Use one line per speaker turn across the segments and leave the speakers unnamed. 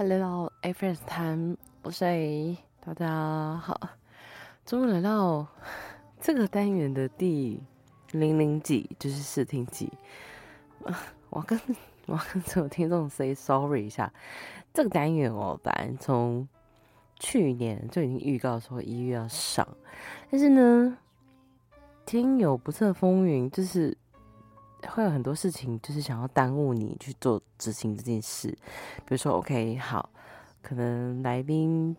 欢迎来到 A Friends Time，我是 A，大家好。终于来到这个单元的第零零几，就是试听集。我跟 我跟所有听众 say sorry 一下，这个单元我本来从去年就已经预告说一月要上，但是呢，天有不测风云，就是。会有很多事情，就是想要耽误你去做执行这件事。比如说，OK，好，可能来宾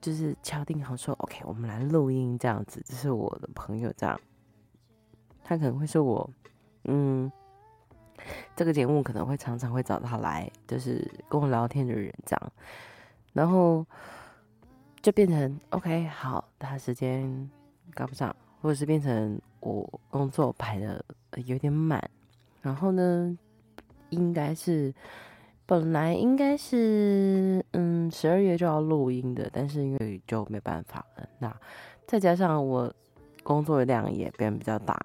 就是敲定好说，OK，我们来录音这样子。这是我的朋友这样，他可能会说我，嗯，这个节目可能会常常会找他来，就是跟我聊天的人这样，然后就变成 OK，好，他时间赶不上，或者是变成我工作排的。有点满，然后呢，应该是本来应该是嗯十二月就要录音的，但是因为就没办法了。那再加上我工作量也变比较大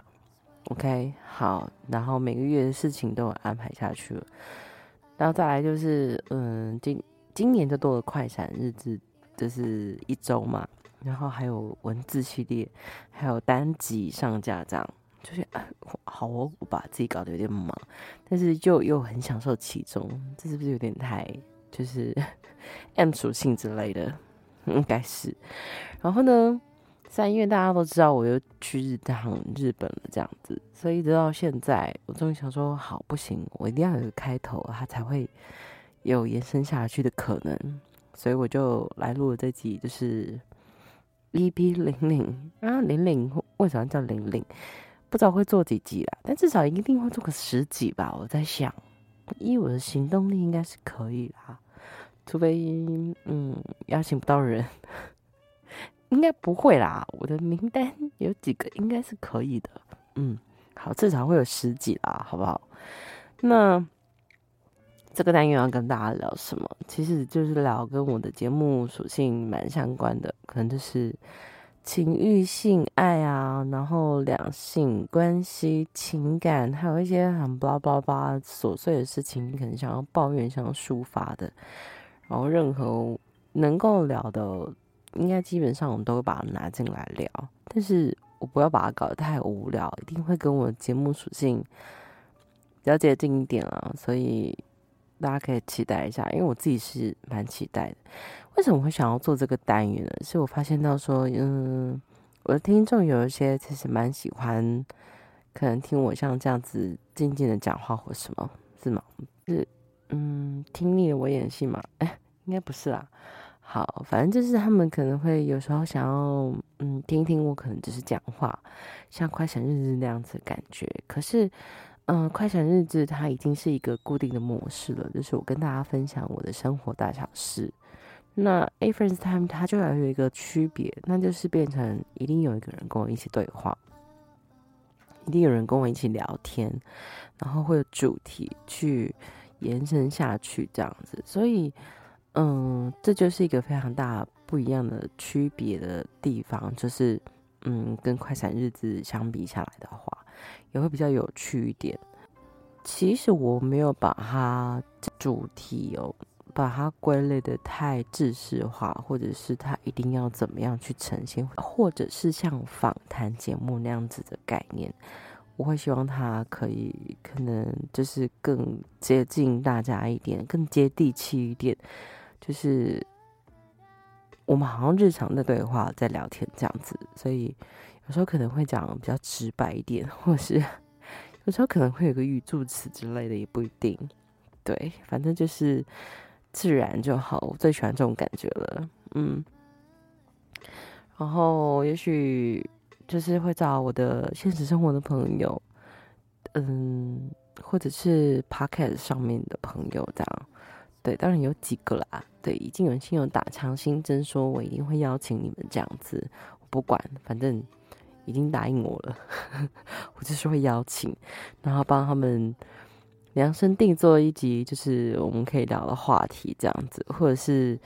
，OK，好，然后每个月的事情都有安排下去了，然后再来就是嗯今今年就多了快闪日志，就是一周嘛，然后还有文字系列，还有单集上架这样。就是好，我我把自己搞得有点忙，但是就又很享受其中，这是不是有点太就是 M 属性之类的？应该是。然后呢，三月大家都知道我又去日趟日本了，这样子，所以直到现在，我终于想说，好，不行，我一定要有个开头，它才会有延伸下去的可能，所以我就来录了这集，就是 EP 零零啊，零零为什么叫零零？不知道会做几集啦，但至少一定会做个十集吧。我在想，以我的行动力应该是可以啦，除非嗯邀请不到人，应该不会啦。我的名单有几个应该是可以的，嗯，好，至少会有十集啦，好不好？那这个单元要跟大家聊什么？其实就是聊跟我的节目属性蛮相关的，可能就是。情欲、性爱啊，然后两性关系、情感，还有一些很巴拉巴拉巴拉琐碎的事情，可能想要抱怨、想要抒发的，然后任何能够聊的，应该基本上我们都会把它拿进来聊。但是我不要把它搞得太无聊，一定会跟我的节目属性比较接近一点啊，所以。大家可以期待一下，因为我自己是蛮期待的。为什么会想要做这个单元呢？是我发现到说，嗯，我的听众有一些其实蛮喜欢，可能听我像这样子静静的讲话或什么，是吗？是，嗯，听腻了我演戏嘛？哎，应该不是啦。好，反正就是他们可能会有时候想要，嗯，听一听我可能只是讲话，像快闪日志那样子感觉。可是。嗯，快闪日志它已经是一个固定的模式了，就是我跟大家分享我的生活大小事。那 A Friends Time 它就要有一个区别，那就是变成一定有一个人跟我一起对话，一定有人跟我一起聊天，然后会有主题去延伸下去这样子。所以，嗯，这就是一个非常大不一样的区别的地方，就是嗯，跟快闪日志相比下来的话。也会比较有趣一点。其实我没有把它主题哦，把它归类的太制式化，或者是它一定要怎么样去呈现，或者是像访谈节目那样子的概念。我会希望它可以可能就是更接近大家一点，更接地气一点。就是我们好像日常的对话在聊天这样子，所以。有时候可能会讲比较直白一点，或是有时候可能会有个语助词之类的，也不一定。对，反正就是自然就好。我最喜欢这种感觉了，嗯。然后也许就是会找我的现实生活的朋友，嗯，或者是 Podcast 上面的朋友这样。对，当然有几个啦。对，已经有人心有打强心针，说我一定会邀请你们这样子。我不管，反正。已经答应我了，我就是会邀请，然后帮他们量身定做一集，就是我们可以聊的话题这样子，或者是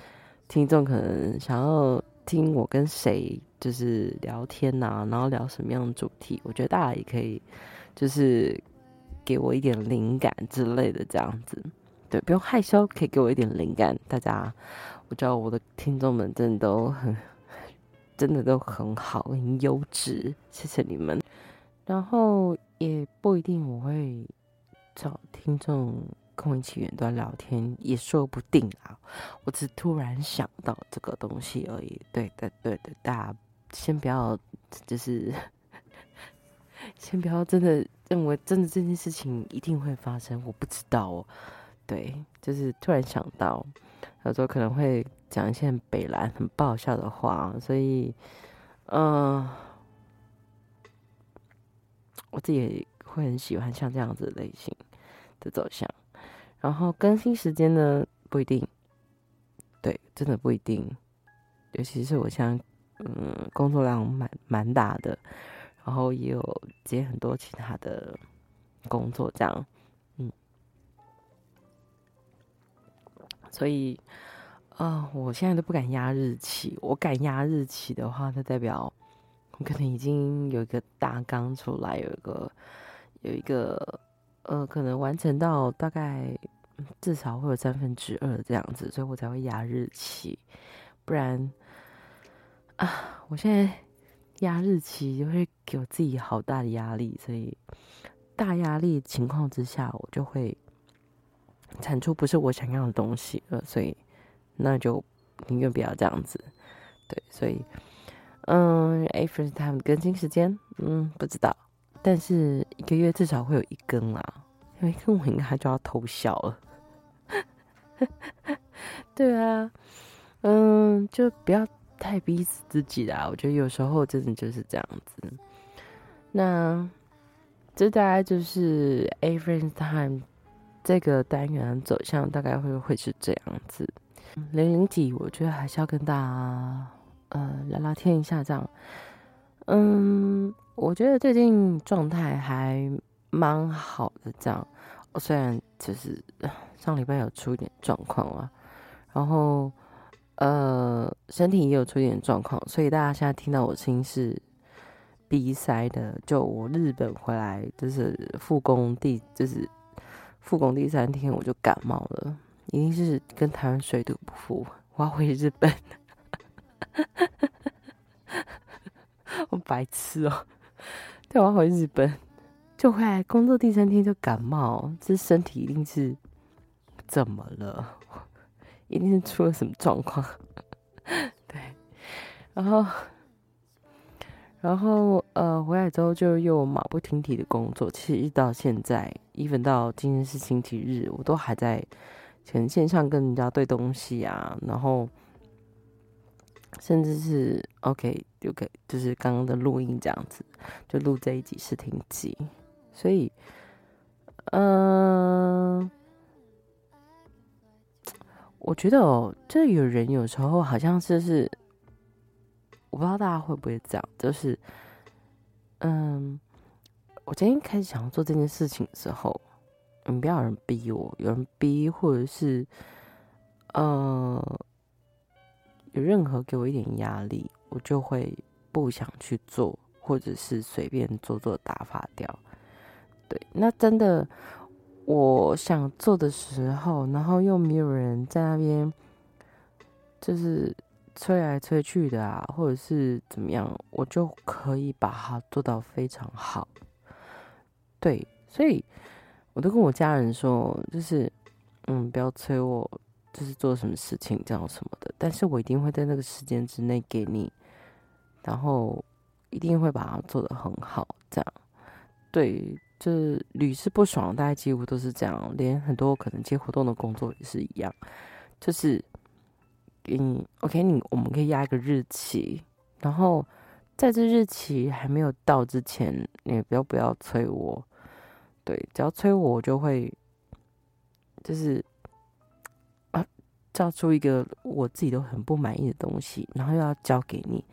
听众可能想要听我跟谁就是聊天呐、啊，然后聊什么样的主题，我觉得大家也可以就是给我一点灵感之类的这样子，对，不用害羞，可以给我一点灵感。大家，我知道我的听众们真的都很，真的都很好，很优质，谢谢你们。然后也不一定我会找听众跟我一起远端聊天，也说不定啊。我只突然想到这个东西而已。对对对对，大家先不要，就是 先不要真的认为真的这件事情一定会发生。我不知道哦。对，就是突然想到，有时候可能会讲一些很北烂、很爆笑的话，所以，嗯、呃。我自己会很喜欢像这样子类型的走向，然后更新时间呢，不一定，对，真的不一定，尤其是我现在嗯工作量蛮蛮大的，然后也有接很多其他的工作这样，所以啊、呃，我现在都不敢压日期，我敢压日期的话，那代表。我可能已经有一个大纲出来，有一个有一个呃，可能完成到大概至少会有三分之二这样子，所以我才会压日期。不然啊，我现在压日期就会给我自己好大的压力，所以大压力情况之下，我就会产出不是我想要的东西了，所以那就宁愿不要这样子。对，所以。嗯，First Time 更新时间，嗯，不知道，但是一个月至少会有一更啦，因为一更我应该就要偷笑了。对啊，嗯，就不要太逼死自己啦。我觉得有时候真的就是这样子。那这大概就是 First Time 这个单元走向，大概会会是这样子。零零几，我觉得还是要跟大家。呃，聊聊天一下这样，嗯，我觉得最近状态还蛮好的，这样。我虽然就是上礼拜有出一点状况啊，然后呃，身体也有出一点状况，所以大家现在听到我声音是鼻塞的。就我日本回来，就是复工第就是复工第三天，我就感冒了，一定是跟台湾水土不服，我要回日本。我白痴哦！对，我要回日本，就回来工作第三天就感冒，这身体一定是怎么了？一定是出了什么状况？对，然后，然后呃，回来之后就又马不停蹄的工作，其实一直到现在，even 到今天是星期日，我都还在前线上跟人家对东西啊，然后。甚至是 OK，就可，就是刚刚的录音这样子，就录这一集试听集。所以，嗯、我觉得哦，这有人有时候好像是是，我不知道大家会不会这样，就是，嗯，我今天开始想要做这件事情的时候，你，不要有人逼我，有人逼，或者是，呃。有任何给我一点压力，我就会不想去做，或者是随便做做打发掉。对，那真的我想做的时候，然后又没有人在那边，就是催来催去的啊，或者是怎么样，我就可以把它做到非常好。对，所以我都跟我家人说，就是嗯，不要催我。就是做什么事情这样什么的，但是我一定会在那个时间之内给你，然后一定会把它做得很好，这样。对，就是屡试不爽，大家几乎都是这样，连很多可能接活动的工作也是一样，就是给你 OK，你我们可以压一个日期，然后在这日期还没有到之前，你不要不要催我，对，只要催我，我就会就是啊。造出一个我自己都很不满意的东西，然后又要交给你，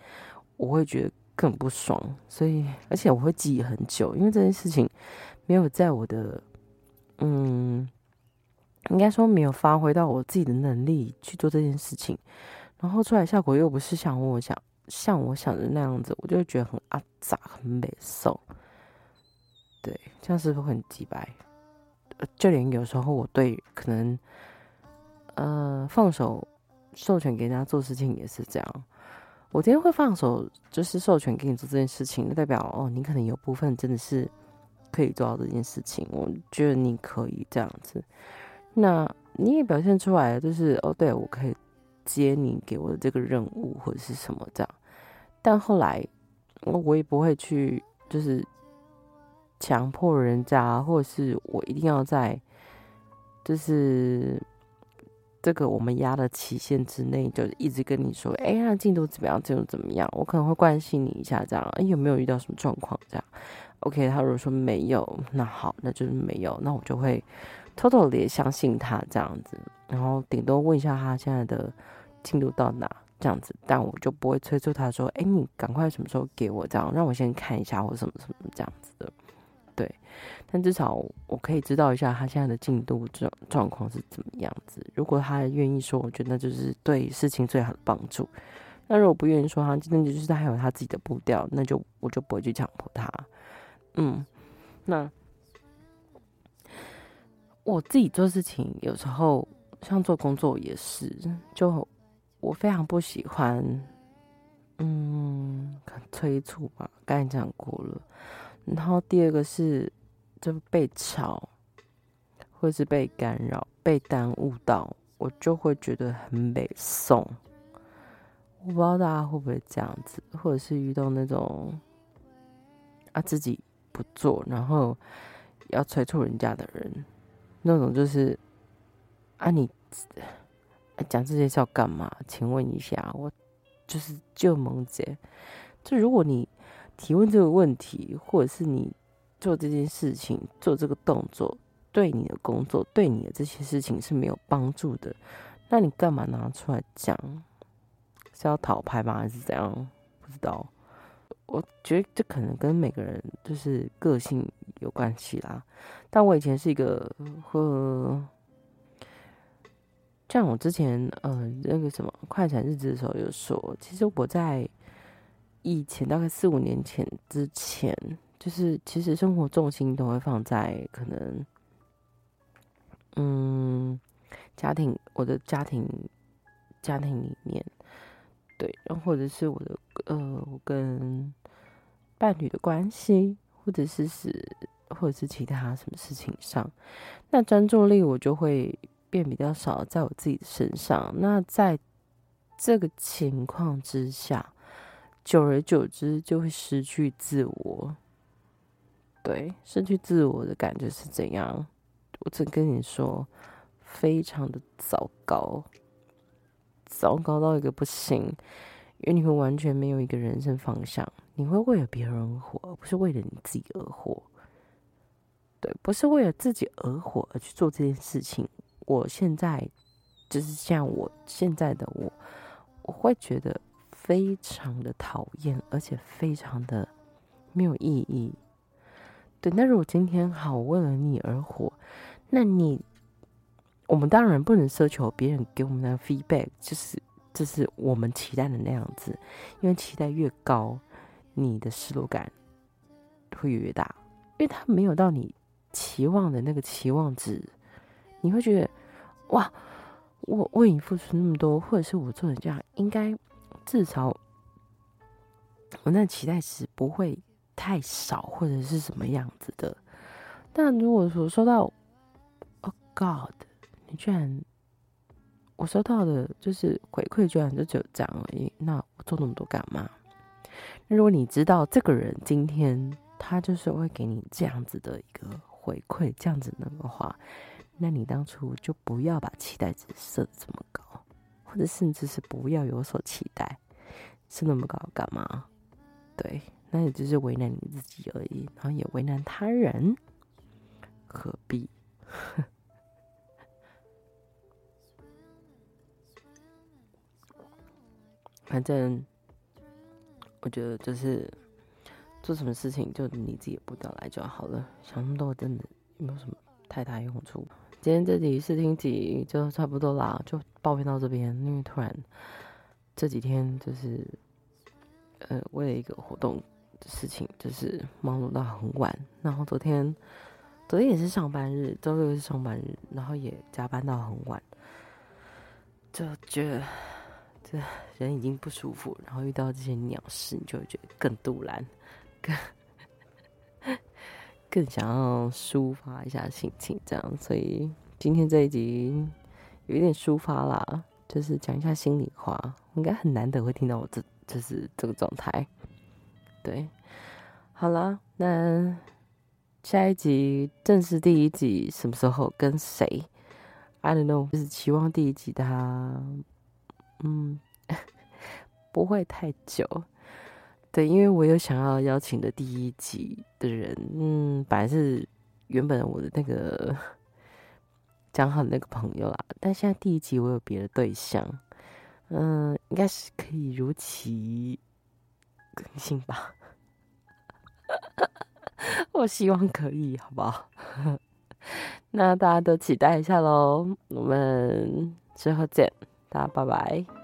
我会觉得更不爽。所以，而且我会记很久，因为这件事情没有在我的，嗯，应该说没有发挥到我自己的能力去做这件事情，然后出来效果又不是像我想像我想的那样子，我就会觉得很阿杂，很美受。对，这样是不是很机掰？就连有时候我对可能呃放手授权给人家做事情也是这样。我今天会放手，就是授权给你做这件事情，代表哦，你可能有部分真的是可以做到这件事情。我觉得你可以这样子，那你也表现出来，就是哦，对，我可以接你给我的这个任务或者是什么这样。但后来我我也不会去，就是强迫人家，或者是我一定要在，就是。这个我们压的期限之内，就一直跟你说，哎，那进度怎么样？进度怎么样？我可能会关心你一下，这样，哎，有没有遇到什么状况？这样，OK。他如果说没有，那好，那就是没有，那我就会偷偷的也相信他这样子，然后顶多问一下他现在的进度到哪，这样子，但我就不会催促他说，哎，你赶快什么时候给我这样，让我先看一下或什么什么这样子的。对，但至少我可以知道一下他现在的进度状状况是怎么样子。如果他愿意说，我觉得那就是对事情最好的帮助。那如果不愿意说，他真的就是他还有他自己的步调，那就我就不会去强迫他。嗯，那我自己做事情有时候像做工作也是，就我非常不喜欢，嗯，催促吧，刚才讲过了。然后第二个是，就被吵，或是被干扰、被耽误到，我就会觉得很美送。我不知道大家会不会这样子，或者是遇到那种啊自己不做，然后要催促人家的人，那种就是啊你讲这些是要干嘛？请问一下，我就是就萌姐，就如果你。提问这个问题，或者是你做这件事情、做这个动作，对你的工作、对你的这些事情是没有帮助的，那你干嘛拿出来讲？是要讨拍吗？还是怎样？不知道。我觉得这可能跟每个人就是个性有关系啦。但我以前是一个，和，像我之前呃那个什么快闪日子的时候有说，其实我在。以前大概四五年前之前，就是其实生活重心都会放在可能，嗯，家庭，我的家庭，家庭里面，对，然后或者是我的呃，我跟伴侣的关系，或者是是，或者是其他什么事情上，那专注力我就会变比较少在我自己的身上。那在这个情况之下。久而久之就会失去自我，对，失去自我的感觉是怎样？我只跟你说，非常的糟糕，糟糕到一个不行，因为你会完全没有一个人生方向，你会为了别人而活，而不是为了你自己而活，对，不是为了自己而活而去做这件事情。我现在就是像我现在的我，我会觉得。非常的讨厌，而且非常的没有意义。对，那如果今天好，为了你而活，那你，我们当然不能奢求别人给我们的 feedback，就是就是我们期待的那样子，因为期待越高，你的失落感会越大，因为他没有到你期望的那个期望值，你会觉得哇，我为你付出那么多，或者是我做的这样应该。至少我那期待值不会太少，或者是什么样子的。但如果说收到，Oh God，你居然我收到的就是回馈，居然就只有这样而已，那我做那么多干嘛？如果你知道这个人今天他就是会给你这样子的一个回馈，这样子的话，那你当初就不要把期待值设的这么高。或者甚至是不要有所期待，是那么高干嘛？对，那也只是为难你自己而已，然后也为难他人，何必？反正我觉得就是做什么事情就你自己步调来就好了，想那么多真的没有什么太大用处。今天这集试听集就差不多啦，就报片到这边。因为突然这几天就是呃为了一个活动的事情，就是忙碌到很晚。然后昨天昨天也是上班日，周六是上班日，然后也加班到很晚，就觉得这 人已经不舒服，然后遇到这些鸟事，你就会觉得更赌烂，更更想要抒发一下心情，这样。所以今天这一集有一点抒发啦，就是讲一下心里话，应该很难得会听到我这就是这个状态。对，好了，那。下一集正式第一集什么时候跟谁？I don't know，就是期望第一集它，嗯，不会太久。对，因为我有想要邀请的第一集的人，嗯，本来是原本我的那个讲好的那个朋友啦，但现在第一集我有别的对象，嗯，应该是可以如期更新吧。我希望可以，好不好？那大家都期待一下喽，我们之后见，大家拜拜。